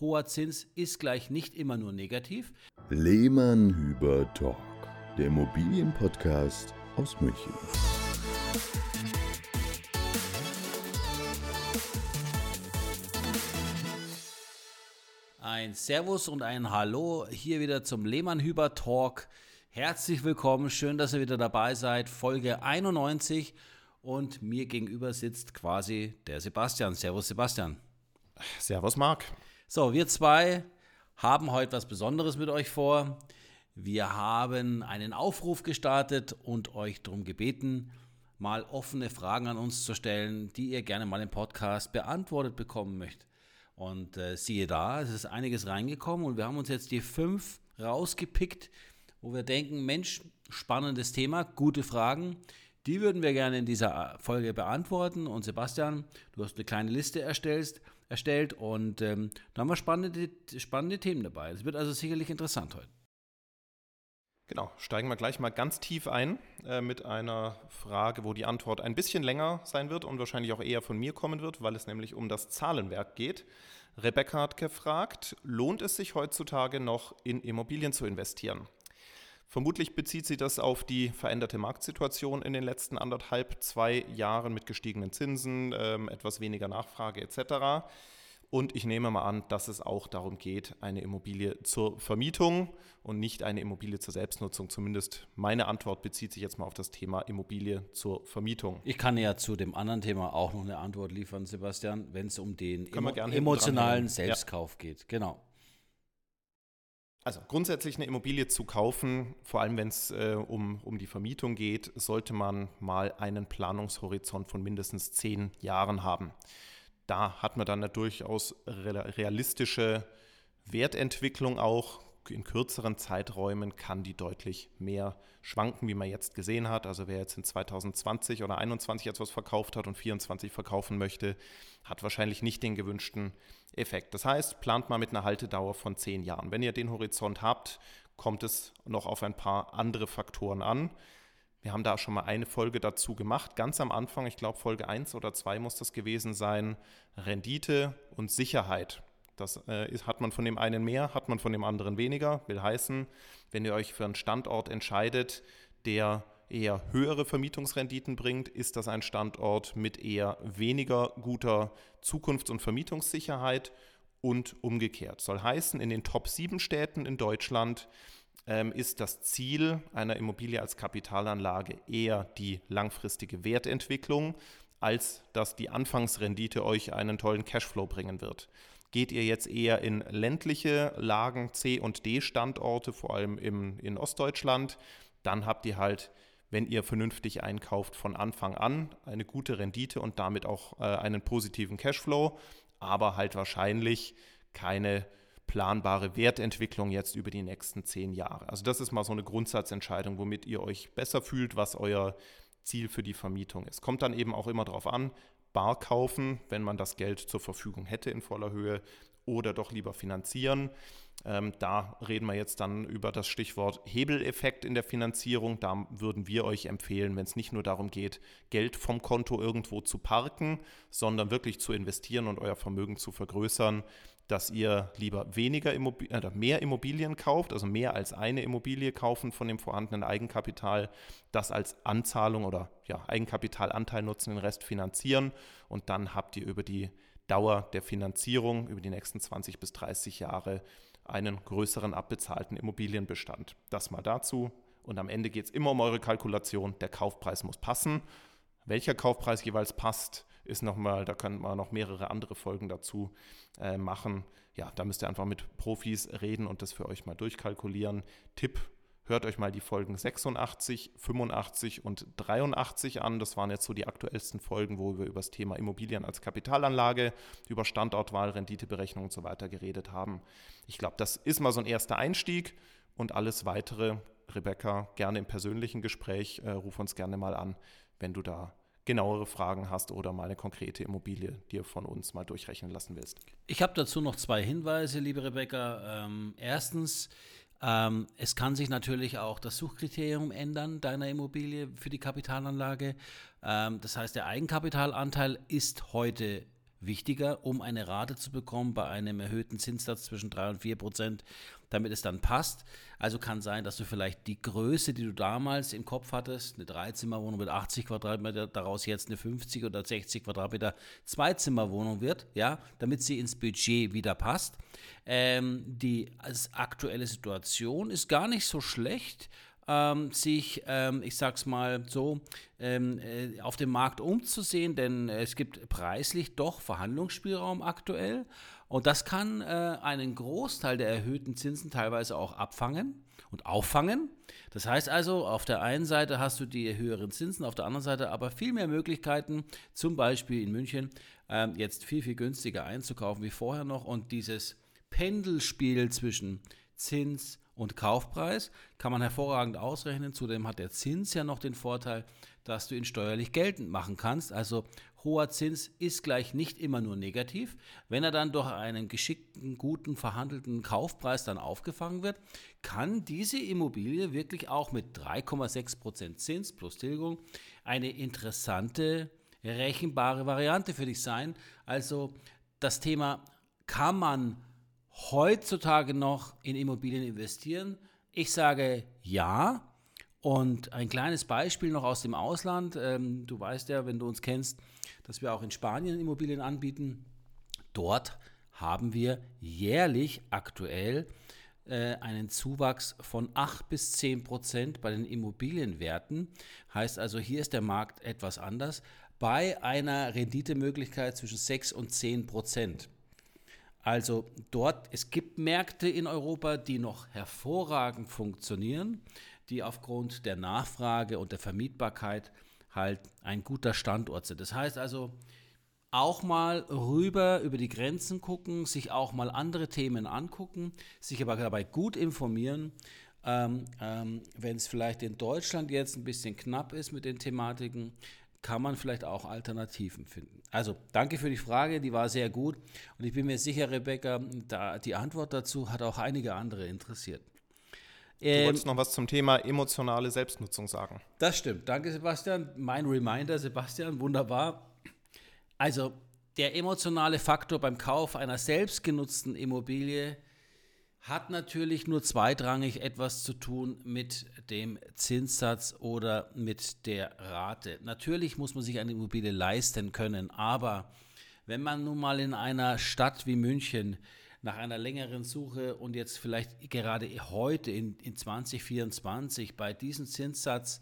hoher Zins ist gleich nicht immer nur negativ. Lehmann Hüber Talk, der Immobilienpodcast aus München. Ein Servus und ein Hallo hier wieder zum Lehmann Hüber Talk. Herzlich willkommen, schön, dass ihr wieder dabei seid. Folge 91 und mir gegenüber sitzt quasi der Sebastian. Servus Sebastian. Servus Marc. So, wir zwei haben heute was Besonderes mit euch vor. Wir haben einen Aufruf gestartet und euch darum gebeten, mal offene Fragen an uns zu stellen, die ihr gerne mal im Podcast beantwortet bekommen möchtet. Und äh, siehe da, es ist einiges reingekommen und wir haben uns jetzt die fünf rausgepickt, wo wir denken, Mensch, spannendes Thema, gute Fragen. Die würden wir gerne in dieser äh, Folge beantworten. Und Sebastian, du hast eine kleine Liste erstellt, erstellt und ähm, da haben wir spannende, spannende Themen dabei. Es wird also sicherlich interessant heute. Genau, steigen wir gleich mal ganz tief ein äh, mit einer Frage, wo die Antwort ein bisschen länger sein wird und wahrscheinlich auch eher von mir kommen wird, weil es nämlich um das Zahlenwerk geht. Rebecca hat gefragt, lohnt es sich heutzutage noch in Immobilien zu investieren? Vermutlich bezieht sie das auf die veränderte Marktsituation in den letzten anderthalb, zwei Jahren mit gestiegenen Zinsen, ähm, etwas weniger Nachfrage etc. Und ich nehme mal an, dass es auch darum geht, eine Immobilie zur Vermietung und nicht eine Immobilie zur Selbstnutzung. Zumindest meine Antwort bezieht sich jetzt mal auf das Thema Immobilie zur Vermietung. Ich kann ja zu dem anderen Thema auch noch eine Antwort liefern, Sebastian, wenn es um den emo emotionalen Selbstkauf ja. geht. Genau. Also grundsätzlich eine Immobilie zu kaufen, vor allem wenn es äh, um, um die Vermietung geht, sollte man mal einen Planungshorizont von mindestens zehn Jahren haben da hat man dann eine durchaus realistische Wertentwicklung auch. In kürzeren Zeiträumen kann die deutlich mehr schwanken, wie man jetzt gesehen hat. Also wer jetzt in 2020 oder 2021 etwas verkauft hat und 2024 verkaufen möchte, hat wahrscheinlich nicht den gewünschten Effekt. Das heißt, plant mal mit einer Haltedauer von zehn Jahren. Wenn ihr den Horizont habt, kommt es noch auf ein paar andere Faktoren an. Wir haben da schon mal eine Folge dazu gemacht, ganz am Anfang, ich glaube Folge 1 oder 2 muss das gewesen sein, Rendite und Sicherheit. Das äh, hat man von dem einen mehr, hat man von dem anderen weniger. Will heißen, wenn ihr euch für einen Standort entscheidet, der eher höhere Vermietungsrenditen bringt, ist das ein Standort mit eher weniger guter Zukunfts- und Vermietungssicherheit und umgekehrt. Soll heißen, in den Top 7 Städten in Deutschland ähm, ist das Ziel einer Immobilie als Kapitalanlage eher die langfristige Wertentwicklung, als dass die Anfangsrendite euch einen tollen Cashflow bringen wird. Geht ihr jetzt eher in ländliche Lagen, C- und D-Standorte, vor allem im, in Ostdeutschland, dann habt ihr halt, wenn ihr vernünftig einkauft, von Anfang an eine gute Rendite und damit auch äh, einen positiven Cashflow, aber halt wahrscheinlich keine planbare Wertentwicklung jetzt über die nächsten zehn Jahre. Also das ist mal so eine Grundsatzentscheidung, womit ihr euch besser fühlt, was euer Ziel für die Vermietung ist. Kommt dann eben auch immer darauf an, bar kaufen, wenn man das Geld zur Verfügung hätte in voller Höhe oder doch lieber finanzieren. Ähm, da reden wir jetzt dann über das Stichwort Hebeleffekt in der Finanzierung. Da würden wir euch empfehlen, wenn es nicht nur darum geht, Geld vom Konto irgendwo zu parken, sondern wirklich zu investieren und euer Vermögen zu vergrößern, dass ihr lieber weniger Immobilien, äh, mehr Immobilien kauft, also mehr als eine Immobilie kaufen von dem vorhandenen Eigenkapital, das als Anzahlung oder ja, Eigenkapitalanteil nutzen, den Rest finanzieren und dann habt ihr über die Dauer der Finanzierung, über die nächsten 20 bis 30 Jahre, einen größeren abbezahlten Immobilienbestand. Das mal dazu. Und am Ende geht es immer um eure Kalkulation. Der Kaufpreis muss passen. Welcher Kaufpreis jeweils passt, ist nochmal, da können wir noch mehrere andere Folgen dazu äh, machen. Ja, da müsst ihr einfach mit Profis reden und das für euch mal durchkalkulieren. Tipp, hört euch mal die Folgen 86, 85 und 83 an. Das waren jetzt so die aktuellsten Folgen, wo wir über das Thema Immobilien als Kapitalanlage, über Standortwahl, Renditeberechnung und so weiter geredet haben. Ich glaube, das ist mal so ein erster Einstieg und alles weitere, Rebecca, gerne im persönlichen Gespräch, äh, ruf uns gerne mal an, wenn du da genauere Fragen hast oder mal eine konkrete Immobilie dir von uns mal durchrechnen lassen willst. Ich habe dazu noch zwei Hinweise, liebe Rebecca. Ähm, erstens, ähm, es kann sich natürlich auch das Suchkriterium ändern deiner Immobilie für die Kapitalanlage. Ähm, das heißt, der Eigenkapitalanteil ist heute wichtiger, um eine Rate zu bekommen bei einem erhöhten Zinssatz zwischen 3 und 4 Prozent, damit es dann passt. Also kann sein, dass du vielleicht die Größe, die du damals im Kopf hattest, eine Dreizimmerwohnung mit 80 Quadratmeter, daraus jetzt eine 50 oder 60 Quadratmeter Zweizimmerwohnung wird, ja, damit sie ins Budget wieder passt. Ähm, die aktuelle Situation ist gar nicht so schlecht ähm, sich, ähm, ich sag's mal so, ähm, äh, auf dem Markt umzusehen, denn es gibt preislich doch Verhandlungsspielraum aktuell und das kann äh, einen Großteil der erhöhten Zinsen teilweise auch abfangen und auffangen. Das heißt also, auf der einen Seite hast du die höheren Zinsen, auf der anderen Seite aber viel mehr Möglichkeiten, zum Beispiel in München, äh, jetzt viel, viel günstiger einzukaufen wie vorher noch und dieses Pendelspiel zwischen Zins und Kaufpreis kann man hervorragend ausrechnen. Zudem hat der Zins ja noch den Vorteil, dass du ihn steuerlich geltend machen kannst. Also hoher Zins ist gleich nicht immer nur negativ. Wenn er dann durch einen geschickten, guten, verhandelten Kaufpreis dann aufgefangen wird, kann diese Immobilie wirklich auch mit 3,6% Zins plus Tilgung eine interessante, rechenbare Variante für dich sein. Also das Thema, kann man heutzutage noch in Immobilien investieren? Ich sage ja. Und ein kleines Beispiel noch aus dem Ausland. Ähm, du weißt ja, wenn du uns kennst, dass wir auch in Spanien Immobilien anbieten. Dort haben wir jährlich aktuell äh, einen Zuwachs von 8 bis 10 Prozent bei den Immobilienwerten. Heißt also, hier ist der Markt etwas anders. Bei einer Renditemöglichkeit zwischen 6 und 10 Prozent. Also dort, es gibt Märkte in Europa, die noch hervorragend funktionieren, die aufgrund der Nachfrage und der Vermietbarkeit halt ein guter Standort sind. Das heißt also, auch mal rüber über die Grenzen gucken, sich auch mal andere Themen angucken, sich aber dabei gut informieren. Ähm, ähm, Wenn es vielleicht in Deutschland jetzt ein bisschen knapp ist mit den Thematiken, kann man vielleicht auch Alternativen finden. Also danke für die Frage, die war sehr gut und ich bin mir sicher, Rebecca, da, die Antwort dazu hat auch einige andere interessiert. Du ähm, wolltest noch was zum Thema emotionale Selbstnutzung sagen. Das stimmt. Danke, Sebastian. Mein Reminder, Sebastian, wunderbar. Also der emotionale Faktor beim Kauf einer selbstgenutzten Immobilie hat natürlich nur zweitrangig etwas zu tun mit dem Zinssatz oder mit der Rate. Natürlich muss man sich eine Immobilie leisten können, aber wenn man nun mal in einer Stadt wie München nach einer längeren Suche und jetzt vielleicht gerade heute in, in 2024 bei diesem Zinssatz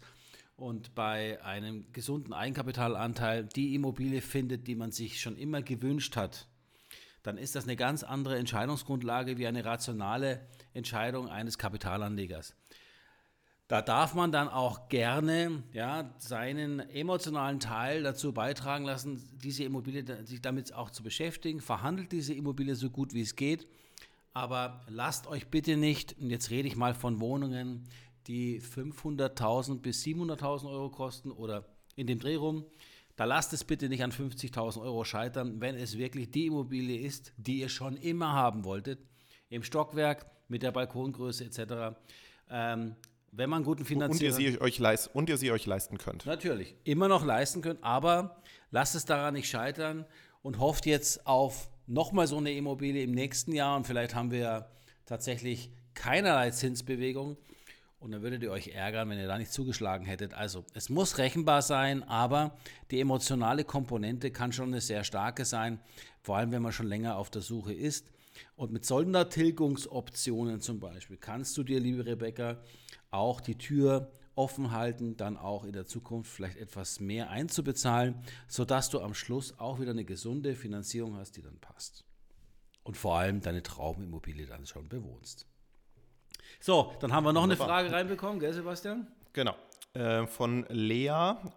und bei einem gesunden Eigenkapitalanteil die Immobilie findet, die man sich schon immer gewünscht hat, dann ist das eine ganz andere Entscheidungsgrundlage wie eine rationale Entscheidung eines Kapitalanlegers. Da darf man dann auch gerne ja, seinen emotionalen Teil dazu beitragen lassen, diese Immobilie sich damit auch zu beschäftigen. Verhandelt diese Immobilie so gut wie es geht. Aber lasst euch bitte nicht, und jetzt rede ich mal von Wohnungen, die 500.000 bis 700.000 Euro kosten oder in dem Dreh rum, da lasst es bitte nicht an 50.000 Euro scheitern, wenn es wirklich die Immobilie ist, die ihr schon immer haben wolltet. Im Stockwerk mit der Balkongröße etc. Ähm, wenn man guten Finanzierer... Und ihr, sie euch leist, und ihr sie euch leisten könnt. Natürlich, immer noch leisten könnt, aber lasst es daran nicht scheitern und hofft jetzt auf nochmal so eine Immobilie im nächsten Jahr und vielleicht haben wir ja tatsächlich keinerlei Zinsbewegung und dann würdet ihr euch ärgern, wenn ihr da nicht zugeschlagen hättet. Also es muss rechenbar sein, aber die emotionale Komponente kann schon eine sehr starke sein, vor allem wenn man schon länger auf der Suche ist. Und mit Sondertilgungsoptionen zum Beispiel kannst du dir, liebe Rebecca, auch die Tür offen halten, dann auch in der Zukunft vielleicht etwas mehr einzubezahlen, sodass du am Schluss auch wieder eine gesunde Finanzierung hast, die dann passt. Und vor allem deine Traumimmobilie dann schon bewohnst. So, dann haben wir noch Wunderbar. eine Frage reinbekommen, gell, Sebastian? Genau. Äh, von Lea,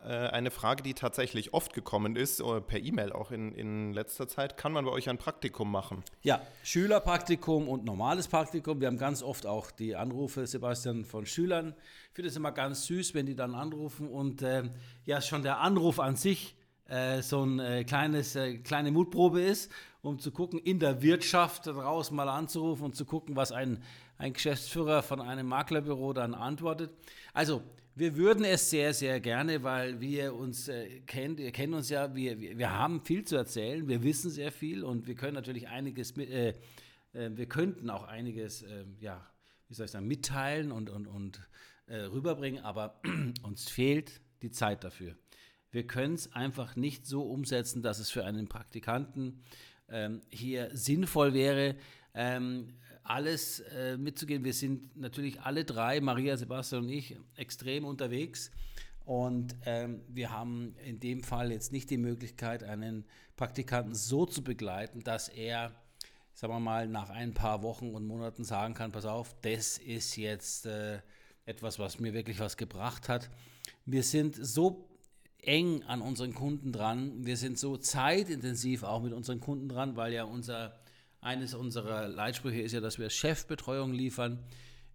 äh, eine Frage, die tatsächlich oft gekommen ist, äh, per E-Mail auch in, in letzter Zeit. Kann man bei euch ein Praktikum machen? Ja, Schülerpraktikum und normales Praktikum. Wir haben ganz oft auch die Anrufe, Sebastian, von Schülern. Ich finde es immer ganz süß, wenn die dann anrufen und äh, ja, schon der Anruf an sich äh, so ein äh, kleines, kleine Mutprobe ist um zu gucken, in der Wirtschaft draußen mal anzurufen und zu gucken, was ein, ein Geschäftsführer von einem Maklerbüro dann antwortet. Also, wir würden es sehr, sehr gerne, weil wir uns äh, kennt, ihr kennt uns ja, wir, wir, wir, haben viel zu erzählen, wir wissen sehr viel und wir können natürlich einiges mit, äh, äh, wir könnten auch einiges, ähm, ja, wie soll ich sagen, mitteilen und, und, und äh, rüberbringen, aber uns fehlt die Zeit dafür. Wir können es einfach nicht so umsetzen, dass es für einen Praktikanten ähm, hier sinnvoll wäre, ähm, alles äh, mitzugehen. Wir sind natürlich alle drei, Maria, Sebastian und ich, extrem unterwegs. Und ähm, wir haben in dem Fall jetzt nicht die Möglichkeit, einen Praktikanten so zu begleiten, dass er, sagen wir mal, nach ein paar Wochen und Monaten sagen kann, pass auf, das ist jetzt äh, etwas, was mir wirklich was gebracht hat. Wir sind so eng an unseren Kunden dran. Wir sind so zeitintensiv auch mit unseren Kunden dran, weil ja unser, eines unserer Leitsprüche ist ja, dass wir Chefbetreuung liefern.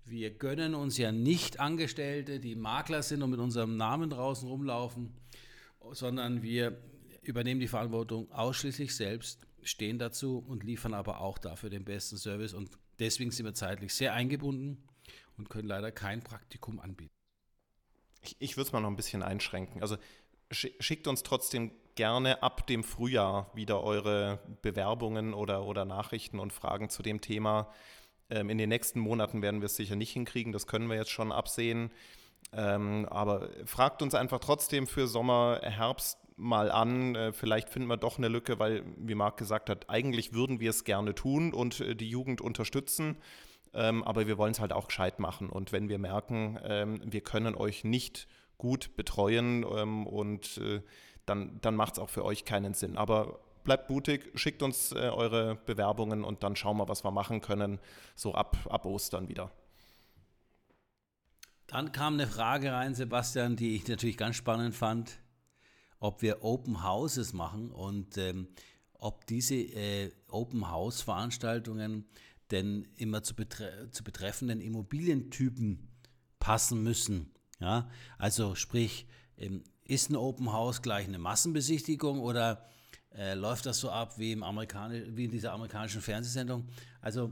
Wir gönnen uns ja nicht Angestellte, die Makler sind und mit unserem Namen draußen rumlaufen, sondern wir übernehmen die Verantwortung ausschließlich selbst, stehen dazu und liefern aber auch dafür den besten Service. Und deswegen sind wir zeitlich sehr eingebunden und können leider kein Praktikum anbieten. Ich, ich würde es mal noch ein bisschen einschränken. Also schickt uns trotzdem gerne ab dem Frühjahr wieder eure Bewerbungen oder, oder Nachrichten und Fragen zu dem Thema. Ähm, in den nächsten Monaten werden wir es sicher nicht hinkriegen, das können wir jetzt schon absehen. Ähm, aber fragt uns einfach trotzdem für Sommer, Herbst mal an. Äh, vielleicht finden wir doch eine Lücke, weil, wie Marc gesagt hat, eigentlich würden wir es gerne tun und äh, die Jugend unterstützen. Ähm, aber wir wollen es halt auch gescheit machen. Und wenn wir merken, ähm, wir können euch nicht gut betreuen ähm, und äh, dann, dann macht es auch für euch keinen Sinn. Aber bleibt mutig, schickt uns äh, eure Bewerbungen und dann schauen wir, was wir machen können, so ab, ab Ostern wieder. Dann kam eine Frage rein, Sebastian, die ich natürlich ganz spannend fand, ob wir Open Houses machen und ähm, ob diese äh, Open House Veranstaltungen denn immer zu, betre zu betreffenden Immobilientypen passen müssen. Ja, also sprich, ähm, ist ein Open House gleich eine Massenbesichtigung oder äh, läuft das so ab wie, im wie in dieser amerikanischen Fernsehsendung? Also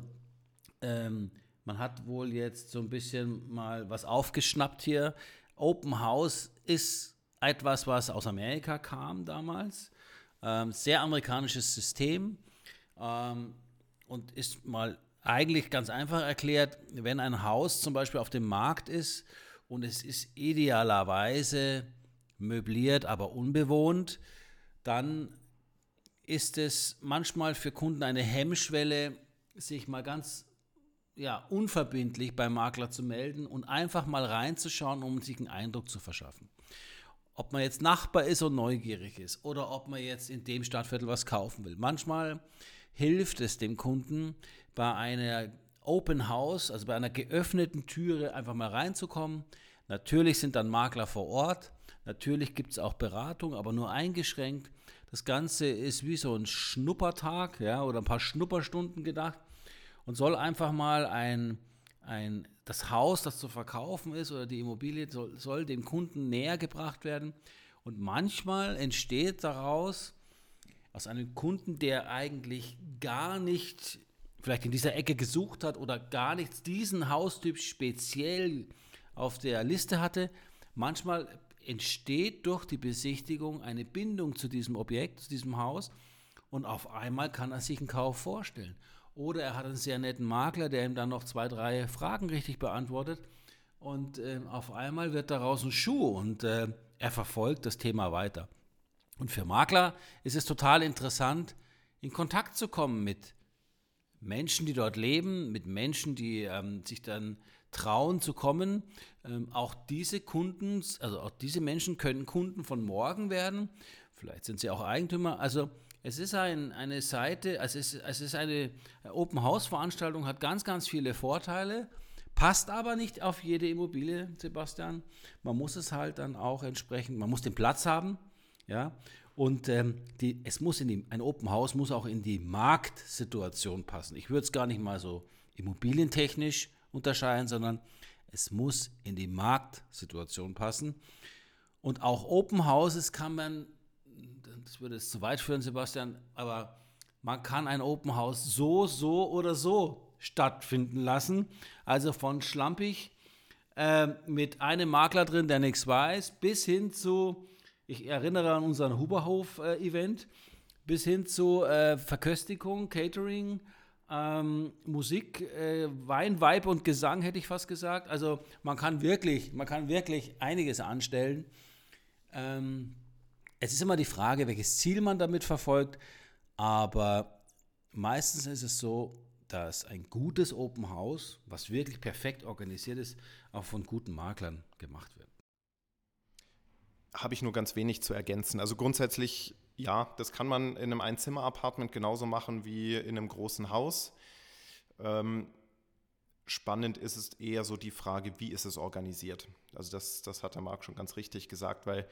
ähm, man hat wohl jetzt so ein bisschen mal was aufgeschnappt hier. Open House ist etwas, was aus Amerika kam damals. Ähm, sehr amerikanisches System ähm, und ist mal eigentlich ganz einfach erklärt, wenn ein Haus zum Beispiel auf dem Markt ist und es ist idealerweise möbliert, aber unbewohnt, dann ist es manchmal für Kunden eine Hemmschwelle, sich mal ganz ja, unverbindlich beim Makler zu melden und einfach mal reinzuschauen, um sich einen Eindruck zu verschaffen. Ob man jetzt Nachbar ist und neugierig ist oder ob man jetzt in dem Stadtviertel was kaufen will. Manchmal hilft es dem Kunden, bei einer Open House, also bei einer geöffneten Türe einfach mal reinzukommen. Natürlich sind dann Makler vor Ort, natürlich gibt es auch Beratung, aber nur eingeschränkt. Das Ganze ist wie so ein Schnuppertag ja, oder ein paar Schnupperstunden gedacht und soll einfach mal ein, ein, das Haus, das zu verkaufen ist oder die Immobilie, soll, soll dem Kunden näher gebracht werden. Und manchmal entsteht daraus aus einem Kunden, der eigentlich gar nicht vielleicht in dieser Ecke gesucht hat oder gar nichts diesen Haustyp speziell auf der Liste hatte. Manchmal entsteht durch die Besichtigung eine Bindung zu diesem Objekt, zu diesem Haus und auf einmal kann er sich einen Kauf vorstellen. Oder er hat einen sehr netten Makler, der ihm dann noch zwei, drei Fragen richtig beantwortet und äh, auf einmal wird daraus ein Schuh und äh, er verfolgt das Thema weiter. Und für Makler ist es total interessant, in Kontakt zu kommen mit Menschen, die dort leben, mit Menschen, die ähm, sich dann trauen zu kommen. Ähm, auch diese Kunden, also auch diese Menschen können Kunden von morgen werden. Vielleicht sind sie auch Eigentümer. Also es ist ein, eine Seite, also es es ist eine Open House Veranstaltung, hat ganz, ganz viele Vorteile, passt aber nicht auf jede Immobilie, Sebastian. Man muss es halt dann auch entsprechend, man muss den Platz haben. Ja, und ähm, die, es muss in die, ein Open House muss auch in die Marktsituation passen. Ich würde es gar nicht mal so immobilientechnisch unterscheiden, sondern es muss in die Marktsituation passen. Und auch Open Houses kann man, das würde es zu weit führen, Sebastian, aber man kann ein Open House so, so oder so stattfinden lassen. Also von schlampig äh, mit einem Makler drin, der nichts weiß, bis hin zu, ich erinnere an unseren Huberhof-Event, bis hin zu äh, Verköstigung, Catering, ähm, Musik, äh, Wein, Weib und Gesang, hätte ich fast gesagt. Also man kann wirklich, man kann wirklich einiges anstellen. Ähm, es ist immer die Frage, welches Ziel man damit verfolgt, aber meistens ist es so, dass ein gutes Open House, was wirklich perfekt organisiert ist, auch von guten Maklern gemacht wird. Habe ich nur ganz wenig zu ergänzen. Also grundsätzlich, ja, das kann man in einem Einzimmer-Apartment genauso machen wie in einem großen Haus. Ähm, spannend ist es eher so die Frage, wie ist es organisiert? Also das, das hat der Marc schon ganz richtig gesagt, weil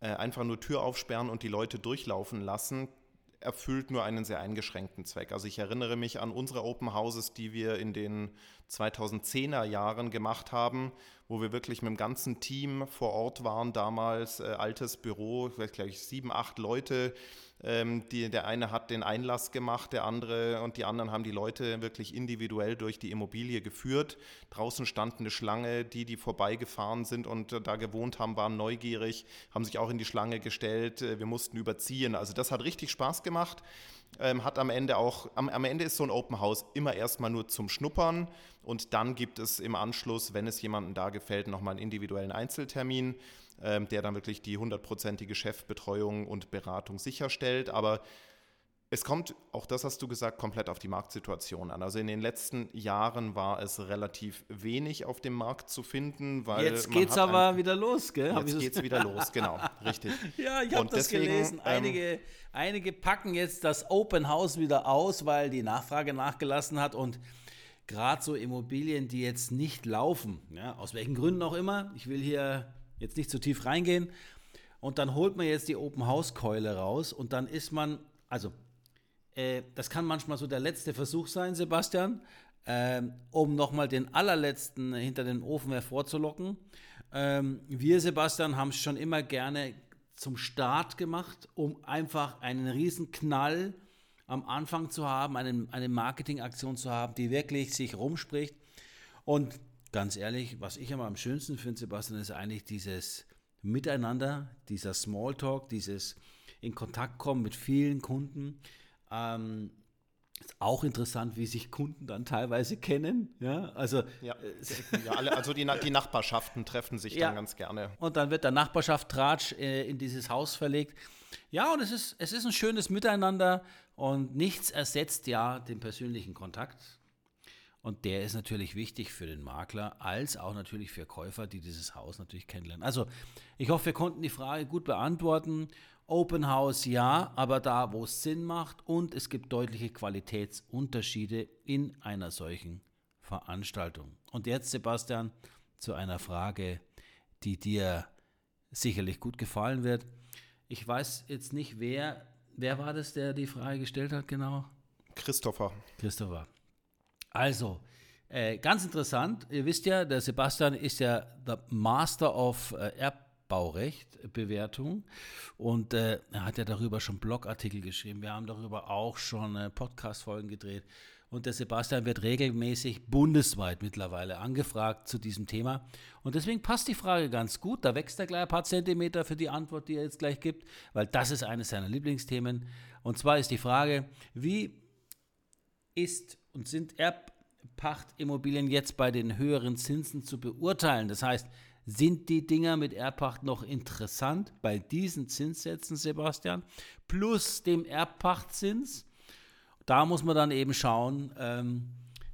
äh, einfach nur Tür aufsperren und die Leute durchlaufen lassen, erfüllt nur einen sehr eingeschränkten Zweck. Also ich erinnere mich an unsere Open Houses, die wir in den 2010er Jahren gemacht haben, wo wir wirklich mit dem ganzen Team vor Ort waren, damals äh, altes Büro, vielleicht glaube ich sieben, acht Leute, ähm, die, der eine hat den Einlass gemacht, der andere und die anderen haben die Leute wirklich individuell durch die Immobilie geführt. Draußen stand eine Schlange, die, die vorbeigefahren sind und äh, da gewohnt haben, waren neugierig, haben sich auch in die Schlange gestellt. Äh, wir mussten überziehen. Also das hat richtig Spaß gemacht. Ähm, hat am Ende auch, am, am Ende ist so ein Open House immer erstmal nur zum Schnuppern und dann gibt es im Anschluss, wenn es jemandem da gefällt, nochmal einen individuellen Einzeltermin ähm, der dann wirklich die hundertprozentige Chefbetreuung und Beratung sicherstellt. Aber es kommt, auch das hast du gesagt, komplett auf die Marktsituation an. Also in den letzten Jahren war es relativ wenig auf dem Markt zu finden, weil. Jetzt geht es aber wieder los, gell? Jetzt geht es wieder los, genau, richtig. Ja, ich habe das gelesen. Ähm, einige, ähm, einige packen jetzt das Open House wieder aus, weil die Nachfrage nachgelassen hat und gerade so Immobilien, die jetzt nicht laufen, ja, aus welchen Gründen auch immer, ich will hier jetzt nicht zu tief reingehen. Und dann holt man jetzt die Open House Keule raus und dann ist man, also äh, das kann manchmal so der letzte Versuch sein, Sebastian, äh, um nochmal den allerletzten hinter den Ofen hervorzulocken. Ähm, wir, Sebastian, haben es schon immer gerne zum Start gemacht, um einfach einen riesen Knall am Anfang zu haben, eine, eine Marketingaktion zu haben, die wirklich sich rumspricht. Und ganz ehrlich, was ich immer am schönsten finde, Sebastian, ist eigentlich dieses Miteinander, dieser Smalltalk, dieses in Kontakt kommen mit vielen Kunden. Ähm, ist auch interessant, wie sich Kunden dann teilweise kennen. Ja, also, ja, äh, ja alle, also die, die, Nachbarschaften treffen sich ja, dann ganz gerne. Und dann wird der Nachbarschaft Tratsch äh, in dieses Haus verlegt. Ja, und es ist, es ist ein schönes Miteinander und nichts ersetzt ja den persönlichen Kontakt. Und der ist natürlich wichtig für den Makler, als auch natürlich für Käufer, die dieses Haus natürlich kennenlernen. Also, ich hoffe, wir konnten die Frage gut beantworten. Open House ja, aber da, wo es Sinn macht und es gibt deutliche Qualitätsunterschiede in einer solchen Veranstaltung. Und jetzt, Sebastian, zu einer Frage, die dir sicherlich gut gefallen wird. Ich weiß jetzt nicht, wer, wer war das, der die Frage gestellt hat, genau? Christopher. Christopher. Also, äh, ganz interessant, ihr wisst ja, der Sebastian ist ja der Master of äh, Erbbaurecht Bewertung und äh, er hat ja darüber schon Blogartikel geschrieben. Wir haben darüber auch schon äh, Podcast-Folgen gedreht. Und der Sebastian wird regelmäßig bundesweit mittlerweile angefragt zu diesem Thema. Und deswegen passt die Frage ganz gut. Da wächst er gleich ein paar Zentimeter für die Antwort, die er jetzt gleich gibt, weil das ist eines seiner Lieblingsthemen. Und zwar ist die Frage, wie ist und sind Erbpachtimmobilien jetzt bei den höheren Zinsen zu beurteilen? Das heißt, sind die Dinger mit Erbpacht noch interessant bei diesen Zinssätzen, Sebastian, plus dem Erbpachtzins? Da muss man dann eben schauen, ähm,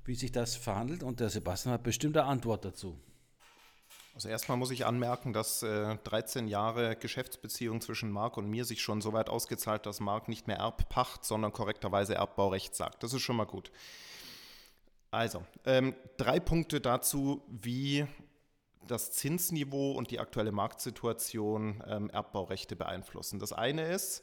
wie sich das verhandelt und der Sebastian hat bestimmt eine Antwort dazu. Also erstmal muss ich anmerken, dass äh, 13 Jahre Geschäftsbeziehung zwischen Marc und mir sich schon so weit ausgezahlt, dass Marc nicht mehr Erbpacht, sondern korrekterweise Erbbaurecht sagt. Das ist schon mal gut. Also, ähm, drei Punkte dazu, wie das Zinsniveau und die aktuelle Marktsituation ähm, Erbbaurechte beeinflussen. Das eine ist,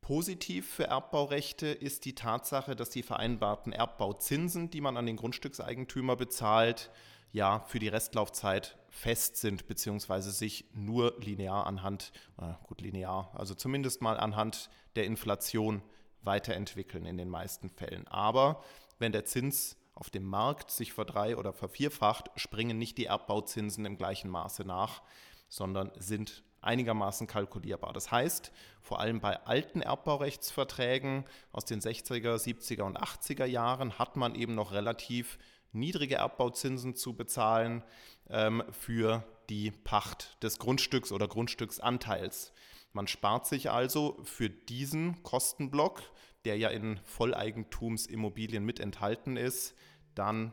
positiv für Erbbaurechte ist die Tatsache, dass die vereinbarten Erbbauzinsen, die man an den Grundstückseigentümer bezahlt, ja für die Restlaufzeit fest sind, beziehungsweise sich nur linear anhand, äh, gut linear, also zumindest mal anhand der Inflation weiterentwickeln in den meisten Fällen. Aber wenn der Zins auf dem Markt sich verdrei- oder vervierfacht, springen nicht die Erbbauzinsen im gleichen Maße nach, sondern sind einigermaßen kalkulierbar. Das heißt, vor allem bei alten Erbbaurechtsverträgen aus den 60er, 70er und 80er Jahren hat man eben noch relativ niedrige Erbbauzinsen zu bezahlen ähm, für die Pacht des Grundstücks oder Grundstücksanteils. Man spart sich also für diesen Kostenblock, der ja in Volleigentumsimmobilien mit enthalten ist, dann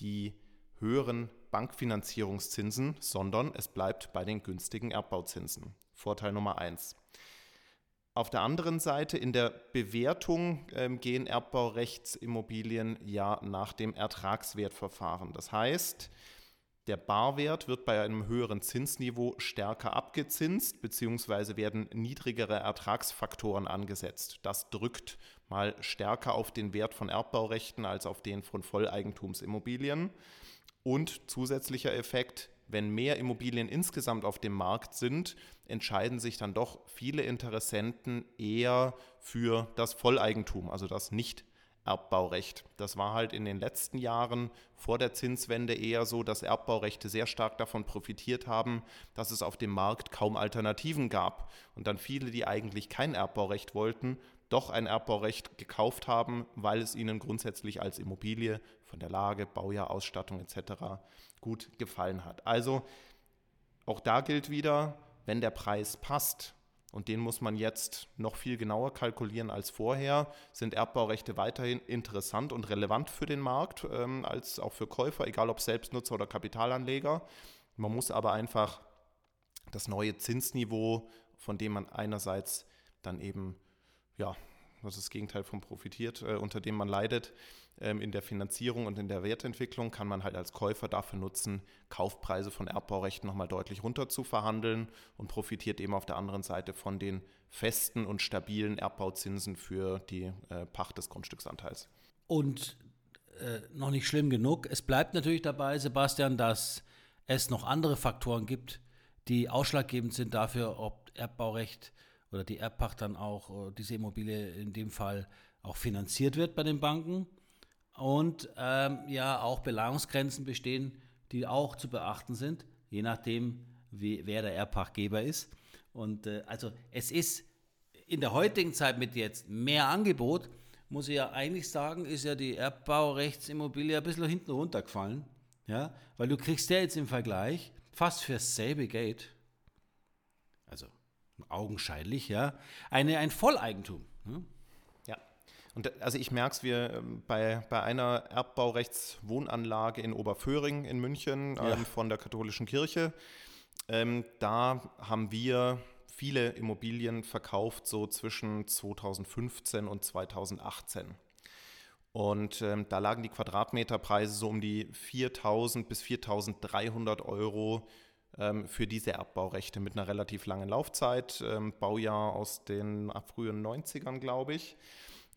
die höheren Bankfinanzierungszinsen, sondern es bleibt bei den günstigen Erbbauzinsen. Vorteil Nummer eins. Auf der anderen Seite in der Bewertung äh, gehen Erbbaurechtsimmobilien ja nach dem Ertragswertverfahren. Das heißt, der Barwert wird bei einem höheren Zinsniveau stärker abgezinst, beziehungsweise werden niedrigere Ertragsfaktoren angesetzt. Das drückt mal stärker auf den Wert von Erbbaurechten als auf den von Volleigentumsimmobilien. Und zusätzlicher Effekt, wenn mehr Immobilien insgesamt auf dem Markt sind, entscheiden sich dann doch viele Interessenten eher für das Volleigentum, also das nicht Erbbaurecht. Das war halt in den letzten Jahren vor der Zinswende eher so, dass Erbbaurechte sehr stark davon profitiert haben, dass es auf dem Markt kaum Alternativen gab und dann viele, die eigentlich kein Erbbaurecht wollten, doch ein Erbbaurecht gekauft haben, weil es ihnen grundsätzlich als Immobilie von der Lage, Baujahr, Ausstattung etc. gut gefallen hat. Also auch da gilt wieder, wenn der Preis passt, und den muss man jetzt noch viel genauer kalkulieren als vorher, sind Erbbaurechte weiterhin interessant und relevant für den Markt, ähm, als auch für Käufer, egal ob Selbstnutzer oder Kapitalanleger. Man muss aber einfach das neue Zinsniveau, von dem man einerseits dann eben ja, das ist das Gegenteil von profitiert, äh, unter dem man leidet. Ähm, in der Finanzierung und in der Wertentwicklung kann man halt als Käufer dafür nutzen, Kaufpreise von Erbbaurechten nochmal deutlich runter zu verhandeln und profitiert eben auf der anderen Seite von den festen und stabilen Erbbauzinsen für die äh, Pacht des Grundstücksanteils. Und äh, noch nicht schlimm genug. Es bleibt natürlich dabei, Sebastian, dass es noch andere Faktoren gibt, die ausschlaggebend sind dafür, ob Erbbaurecht oder die Erbpacht dann auch, äh, diese Immobilie in dem Fall auch finanziert wird bei den Banken. Und ähm, ja, auch Belagungsgrenzen bestehen, die auch zu beachten sind, je nachdem, wie, wer der Erbpachtgeber ist. Und äh, also es ist in der heutigen Zeit mit jetzt mehr Angebot, muss ich ja eigentlich sagen, ist ja die Erbbaurechtsimmobilie ein bisschen hinten runtergefallen. Ja, weil du kriegst ja jetzt im Vergleich fast für dasselbe Geld, augenscheinlich, ja, eine, ein Volleigentum. Ne? Ja. Und also ich merke es, wir ähm, bei, bei einer Erbbaurechtswohnanlage in Oberföhring in München ja. ähm, von der katholischen Kirche, ähm, da haben wir viele Immobilien verkauft, so zwischen 2015 und 2018. Und ähm, da lagen die Quadratmeterpreise so um die 4.000 bis 4.300 Euro für diese Erbbaurechte mit einer relativ langen Laufzeit, ähm, Baujahr aus den frühen 90ern, glaube ich.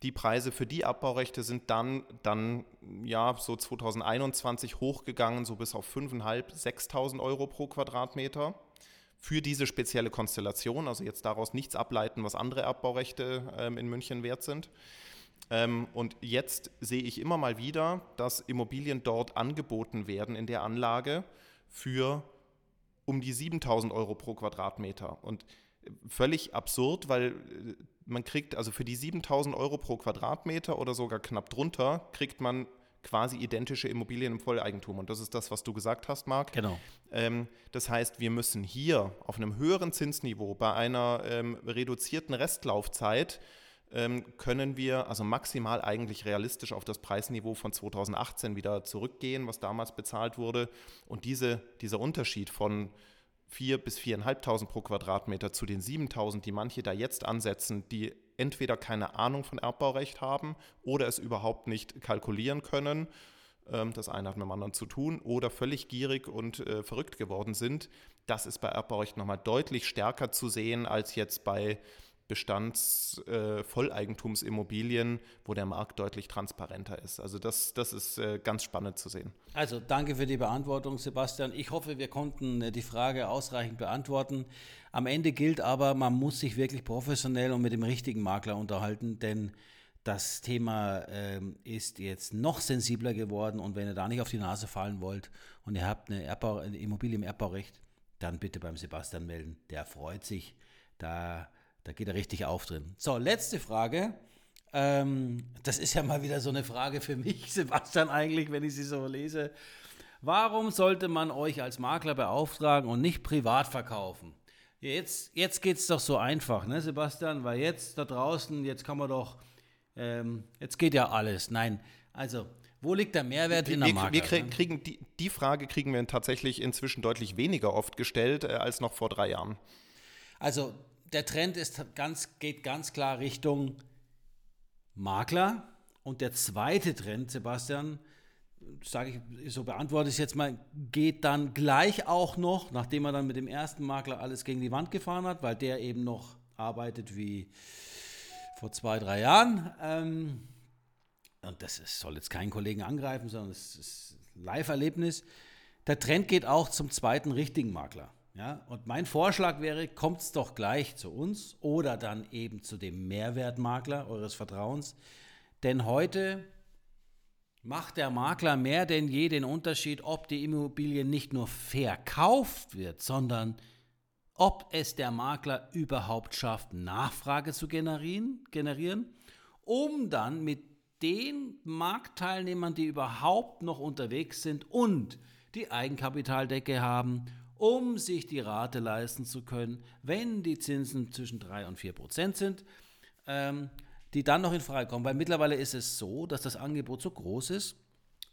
Die Preise für die Abbaurechte sind dann, dann ja, so 2021 hochgegangen, so bis auf 5.500, 6.000 Euro pro Quadratmeter für diese spezielle Konstellation. Also jetzt daraus nichts ableiten, was andere Erbbaurechte ähm, in München wert sind. Ähm, und jetzt sehe ich immer mal wieder, dass Immobilien dort angeboten werden in der Anlage für um die 7000 Euro pro Quadratmeter. Und völlig absurd, weil äh, man kriegt, also für die 7000 Euro pro Quadratmeter oder sogar knapp drunter, kriegt man quasi identische Immobilien im Volleigentum. Und das ist das, was du gesagt hast, Marc. Genau. Ähm, das heißt, wir müssen hier auf einem höheren Zinsniveau bei einer ähm, reduzierten Restlaufzeit können wir also maximal eigentlich realistisch auf das Preisniveau von 2018 wieder zurückgehen, was damals bezahlt wurde. Und diese, dieser Unterschied von 4.000 bis 4.500 pro Quadratmeter zu den 7.000, die manche da jetzt ansetzen, die entweder keine Ahnung von Erbbaurecht haben oder es überhaupt nicht kalkulieren können, ähm, das eine hat mit dem anderen zu tun, oder völlig gierig und äh, verrückt geworden sind, das ist bei Erbbaurecht nochmal deutlich stärker zu sehen als jetzt bei Bestands-Volleigentumsimmobilien, äh, wo der Markt deutlich transparenter ist. Also das, das ist äh, ganz spannend zu sehen. Also danke für die Beantwortung, Sebastian. Ich hoffe, wir konnten äh, die Frage ausreichend beantworten. Am Ende gilt aber, man muss sich wirklich professionell und mit dem richtigen Makler unterhalten, denn das Thema ähm, ist jetzt noch sensibler geworden und wenn ihr da nicht auf die Nase fallen wollt und ihr habt eine, Erbbau, eine Immobilie im Erbbaurecht, dann bitte beim Sebastian melden. Der freut sich. Da, da geht er richtig auf drin. So, letzte Frage. Ähm, das ist ja mal wieder so eine Frage für mich, Sebastian, eigentlich, wenn ich sie so lese. Warum sollte man euch als Makler beauftragen und nicht privat verkaufen? Jetzt, jetzt geht es doch so einfach, ne, Sebastian? Weil jetzt da draußen, jetzt kann man doch ähm, jetzt geht ja alles. Nein, also wo liegt der Mehrwert wir, in der Marke? Wir krieg, kriegen die, die, Frage kriegen wir tatsächlich inzwischen deutlich weniger oft gestellt äh, als noch vor drei Jahren. Also der Trend ist ganz, geht ganz klar Richtung Makler. Und der zweite Trend, Sebastian, sage ich, so beantworte ich es jetzt mal, geht dann gleich auch noch, nachdem er dann mit dem ersten Makler alles gegen die Wand gefahren hat, weil der eben noch arbeitet wie vor zwei, drei Jahren. Ähm, und das ist, soll jetzt keinen Kollegen angreifen, sondern es ist ein Live-Erlebnis. Der Trend geht auch zum zweiten richtigen Makler. Ja? Und mein Vorschlag wäre, kommt es doch gleich zu uns oder dann eben zu dem Mehrwertmakler eures Vertrauens. Denn heute macht der Makler mehr denn je den Unterschied, ob die Immobilie nicht nur verkauft wird, sondern ob es der Makler überhaupt schafft, Nachfrage zu generieren, generieren um dann mit den Marktteilnehmern, die überhaupt noch unterwegs sind und die Eigenkapitaldecke haben, um sich die Rate leisten zu können, wenn die Zinsen zwischen 3 und 4 Prozent sind, ähm, die dann noch in Frage kommen. Weil mittlerweile ist es so, dass das Angebot so groß ist,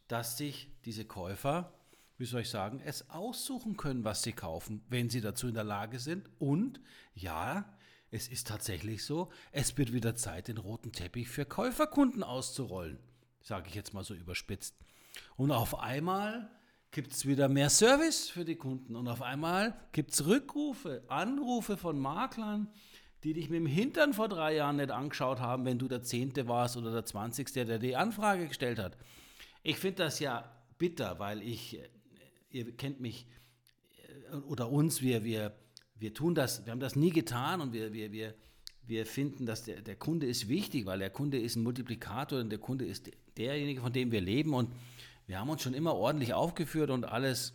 dass sich diese Käufer wie soll ich sagen, es aussuchen können, was sie kaufen, wenn sie dazu in der Lage sind. Und ja, es ist tatsächlich so, es wird wieder Zeit, den roten Teppich für Käuferkunden auszurollen, sage ich jetzt mal so überspitzt. Und auf einmal gibt es wieder mehr Service für die Kunden und auf einmal gibt es Rückrufe, Anrufe von Maklern, die dich mit dem Hintern vor drei Jahren nicht angeschaut haben, wenn du der Zehnte warst oder der Zwanzigste, der die Anfrage gestellt hat. Ich finde das ja bitter, weil ich ihr kennt mich äh, oder uns, wir, wir, wir tun das, wir haben das nie getan und wir, wir, wir, wir finden, dass der, der Kunde ist wichtig, weil der Kunde ist ein Multiplikator und der Kunde ist derjenige, von dem wir leben und wir haben uns schon immer ordentlich aufgeführt und alles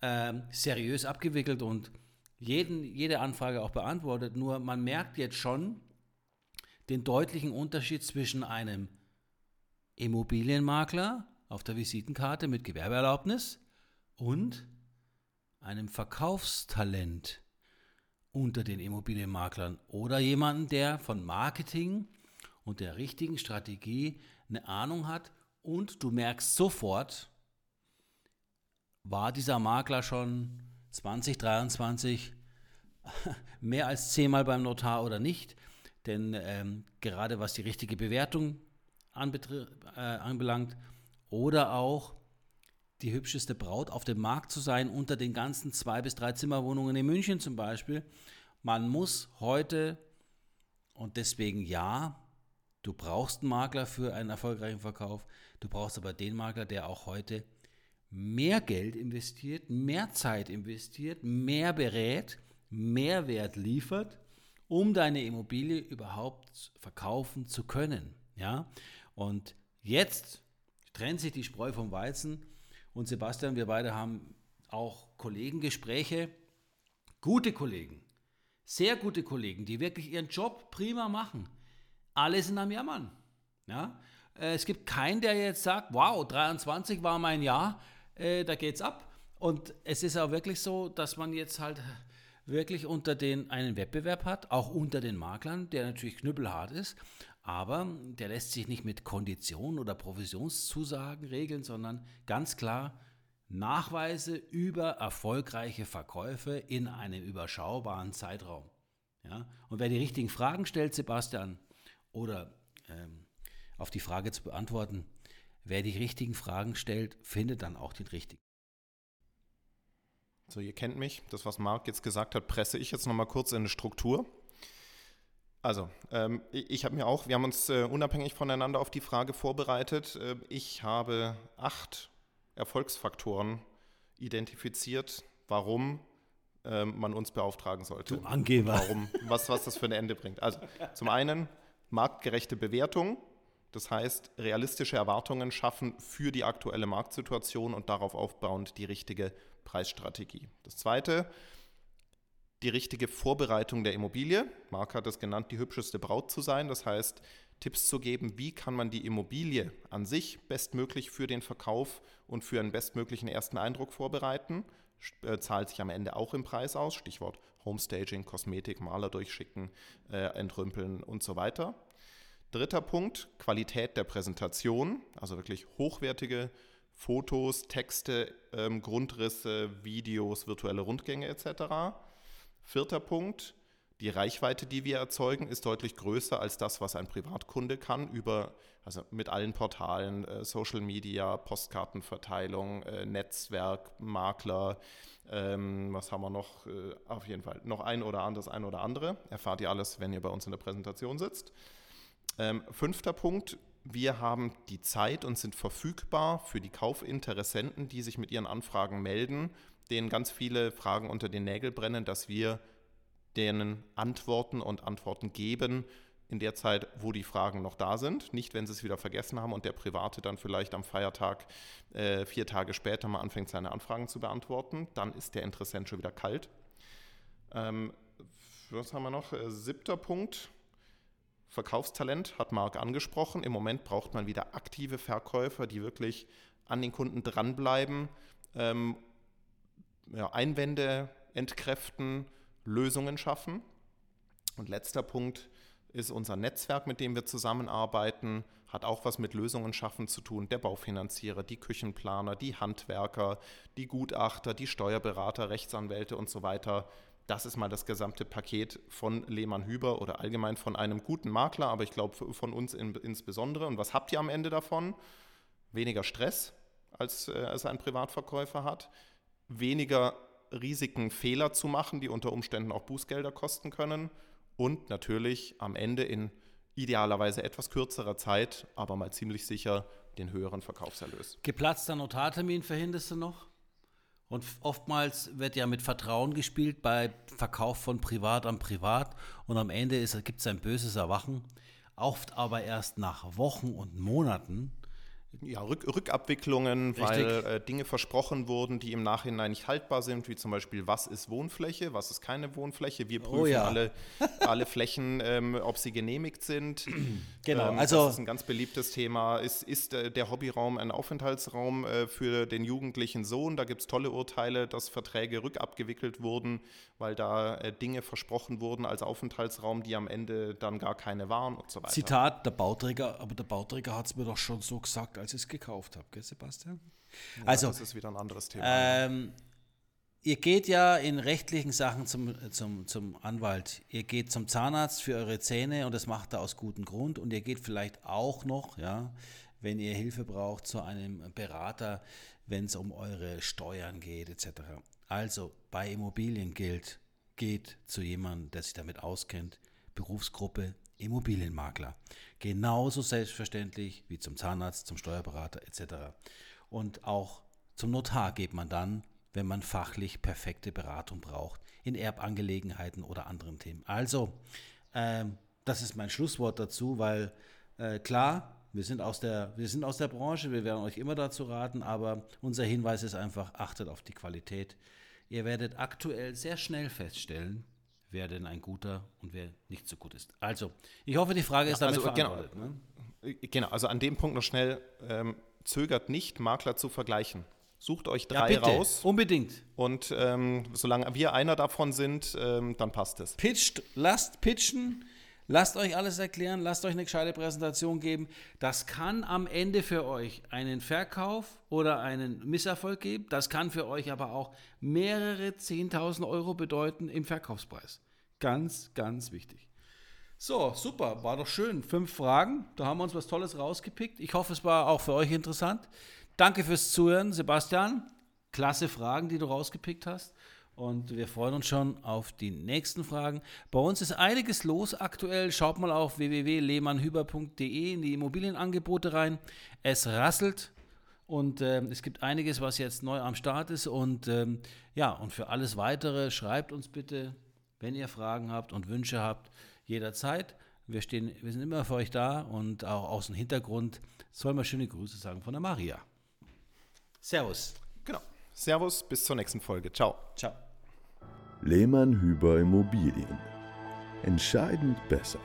äh, seriös abgewickelt und jeden, jede Anfrage auch beantwortet. Nur man merkt jetzt schon den deutlichen Unterschied zwischen einem Immobilienmakler auf der Visitenkarte mit Gewerbeerlaubnis und einem Verkaufstalent unter den Immobilienmaklern oder jemanden, der von Marketing und der richtigen Strategie eine Ahnung hat und du merkst sofort, war dieser Makler schon 2023 mehr als zehnmal beim Notar oder nicht? Denn ähm, gerade was die richtige Bewertung äh, anbelangt oder auch die hübscheste Braut auf dem Markt zu sein unter den ganzen zwei bis drei Zimmerwohnungen in München zum Beispiel. Man muss heute, und deswegen ja, du brauchst einen Makler für einen erfolgreichen Verkauf, du brauchst aber den Makler, der auch heute mehr Geld investiert, mehr Zeit investiert, mehr berät, mehr Wert liefert, um deine Immobilie überhaupt verkaufen zu können. Ja? Und jetzt trennt sich die Spreu vom Weizen und Sebastian, wir beide haben auch Kollegengespräche, gute Kollegen, sehr gute Kollegen, die wirklich ihren Job prima machen. Alle sind am Jammern. Ja? Äh, es gibt keinen, der jetzt sagt, wow, 23 war mein Jahr, äh, da geht's ab. Und es ist auch wirklich so, dass man jetzt halt wirklich unter den einen Wettbewerb hat, auch unter den Maklern, der natürlich knüppelhart ist, aber der lässt sich nicht mit Konditionen oder Provisionszusagen regeln, sondern ganz klar Nachweise über erfolgreiche Verkäufe in einem überschaubaren Zeitraum. Ja? Und wer die richtigen Fragen stellt, Sebastian, oder ähm, auf die Frage zu beantworten, wer die richtigen Fragen stellt, findet dann auch den richtigen. So, ihr kennt mich. Das, was Marc jetzt gesagt hat, presse ich jetzt nochmal kurz in eine Struktur. Also, ähm, ich habe mir auch, wir haben uns äh, unabhängig voneinander auf die Frage vorbereitet. Äh, ich habe acht Erfolgsfaktoren identifiziert, warum äh, man uns beauftragen sollte. Du Angeber. Warum, was, was das für ein Ende bringt. Also, zum einen marktgerechte Bewertung. Das heißt, realistische Erwartungen schaffen für die aktuelle Marktsituation und darauf aufbauend die richtige Preisstrategie. Das zweite, die richtige Vorbereitung der Immobilie. Marc hat es genannt, die hübscheste Braut zu sein. Das heißt, Tipps zu geben, wie kann man die Immobilie an sich bestmöglich für den Verkauf und für einen bestmöglichen ersten Eindruck vorbereiten. Äh, zahlt sich am Ende auch im Preis aus. Stichwort Homestaging, Kosmetik, Maler durchschicken, äh, entrümpeln und so weiter. Dritter Punkt, Qualität der Präsentation, also wirklich hochwertige Fotos, Texte, ähm, Grundrisse, Videos, virtuelle Rundgänge etc. Vierter Punkt, die Reichweite, die wir erzeugen, ist deutlich größer als das, was ein Privatkunde kann, über, also mit allen Portalen, äh, Social Media, Postkartenverteilung, äh, Netzwerk, Makler, ähm, was haben wir noch? Äh, auf jeden Fall noch ein oder anderes, ein oder andere. Erfahrt ihr alles, wenn ihr bei uns in der Präsentation sitzt. Ähm, fünfter Punkt, wir haben die Zeit und sind verfügbar für die Kaufinteressenten, die sich mit ihren Anfragen melden, denen ganz viele Fragen unter den Nägeln brennen, dass wir denen Antworten und Antworten geben in der Zeit, wo die Fragen noch da sind. Nicht, wenn sie es wieder vergessen haben und der Private dann vielleicht am Feiertag äh, vier Tage später mal anfängt, seine Anfragen zu beantworten. Dann ist der Interessent schon wieder kalt. Ähm, was haben wir noch? Äh, siebter Punkt. Verkaufstalent hat Marc angesprochen. Im Moment braucht man wieder aktive Verkäufer, die wirklich an den Kunden dranbleiben ähm, ja, Einwände entkräften, Lösungen schaffen. Und letzter Punkt ist unser Netzwerk, mit dem wir zusammenarbeiten, hat auch was mit Lösungen schaffen zu tun. Der Baufinanzierer, die Küchenplaner, die Handwerker, die Gutachter, die Steuerberater, Rechtsanwälte und so weiter. Das ist mal das gesamte Paket von Lehmann Hüber oder allgemein von einem guten Makler, aber ich glaube von uns in, insbesondere. Und was habt ihr am Ende davon? Weniger Stress, als, äh, ein Privatverkäufer hat weniger Risiken, Fehler zu machen, die unter Umständen auch Bußgelder kosten können und natürlich am Ende in idealerweise etwas kürzerer Zeit, aber mal ziemlich sicher den höheren Verkaufserlös. Geplatzter Notartermin verhinderst du noch? Und oftmals wird ja mit Vertrauen gespielt bei Verkauf von Privat an Privat. Und am Ende gibt es ein böses Erwachen, oft aber erst nach Wochen und Monaten ja, Rück, Rückabwicklungen, Richtig. weil äh, Dinge versprochen wurden, die im Nachhinein nicht haltbar sind, wie zum Beispiel, was ist Wohnfläche, was ist keine Wohnfläche. Wir oh prüfen oh ja. alle, alle Flächen, ähm, ob sie genehmigt sind. Genau, ähm, also das ist ein ganz beliebtes Thema. Ist, ist äh, der Hobbyraum ein Aufenthaltsraum äh, für den jugendlichen Sohn? Da gibt es tolle Urteile, dass Verträge rückabgewickelt wurden, weil da äh, Dinge versprochen wurden als Aufenthaltsraum, die am Ende dann gar keine waren und so weiter. Zitat, der Bauträger, aber der Bauträger hat es mir doch schon so gesagt, als ich es gekauft habe, gell, Sebastian? Ja, also, das ist wieder ein anderes Thema. Ähm, ihr geht ja in rechtlichen Sachen zum, zum, zum Anwalt. Ihr geht zum Zahnarzt für eure Zähne und das macht er aus gutem Grund. Und ihr geht vielleicht auch noch, ja, wenn ihr Hilfe braucht, zu einem Berater, wenn es um eure Steuern geht, etc. Also bei Immobilien gilt, geht zu jemandem, der sich damit auskennt, Berufsgruppe Immobilienmakler. Genauso selbstverständlich wie zum Zahnarzt, zum Steuerberater etc. Und auch zum Notar geht man dann, wenn man fachlich perfekte Beratung braucht in Erbangelegenheiten oder anderen Themen. Also, äh, das ist mein Schlusswort dazu, weil äh, klar, wir sind, aus der, wir sind aus der Branche, wir werden euch immer dazu raten, aber unser Hinweis ist einfach, achtet auf die Qualität. Ihr werdet aktuell sehr schnell feststellen, wer denn ein guter und wer nicht so gut ist. Also, ich hoffe, die Frage ist damit also, genau. beantwortet. Genau, ne? genau, also an dem Punkt noch schnell, ähm, zögert nicht, Makler zu vergleichen. Sucht euch drei ja, raus. Unbedingt. Und ähm, solange wir einer davon sind, ähm, dann passt es. Pitcht, lasst pitchen. Lasst euch alles erklären, lasst euch eine gescheite Präsentation geben. Das kann am Ende für euch einen Verkauf oder einen Misserfolg geben. Das kann für euch aber auch mehrere 10.000 Euro bedeuten im Verkaufspreis. Ganz, ganz wichtig. So, super, war doch schön. Fünf Fragen, da haben wir uns was Tolles rausgepickt. Ich hoffe, es war auch für euch interessant. Danke fürs Zuhören, Sebastian. Klasse Fragen, die du rausgepickt hast. Und wir freuen uns schon auf die nächsten Fragen. Bei uns ist einiges los aktuell. Schaut mal auf www.lehmannhüber.de in die Immobilienangebote rein. Es rasselt und äh, es gibt einiges, was jetzt neu am Start ist. Und ähm, ja, und für alles weitere schreibt uns bitte, wenn ihr Fragen habt und Wünsche habt, jederzeit. Wir, stehen, wir sind immer für euch da und auch aus dem Hintergrund soll man schöne Grüße sagen von der Maria. Servus. Genau. Servus, bis zur nächsten Folge. Ciao. Ciao. Lehmann Hüber Immobilien. Entscheidend besser.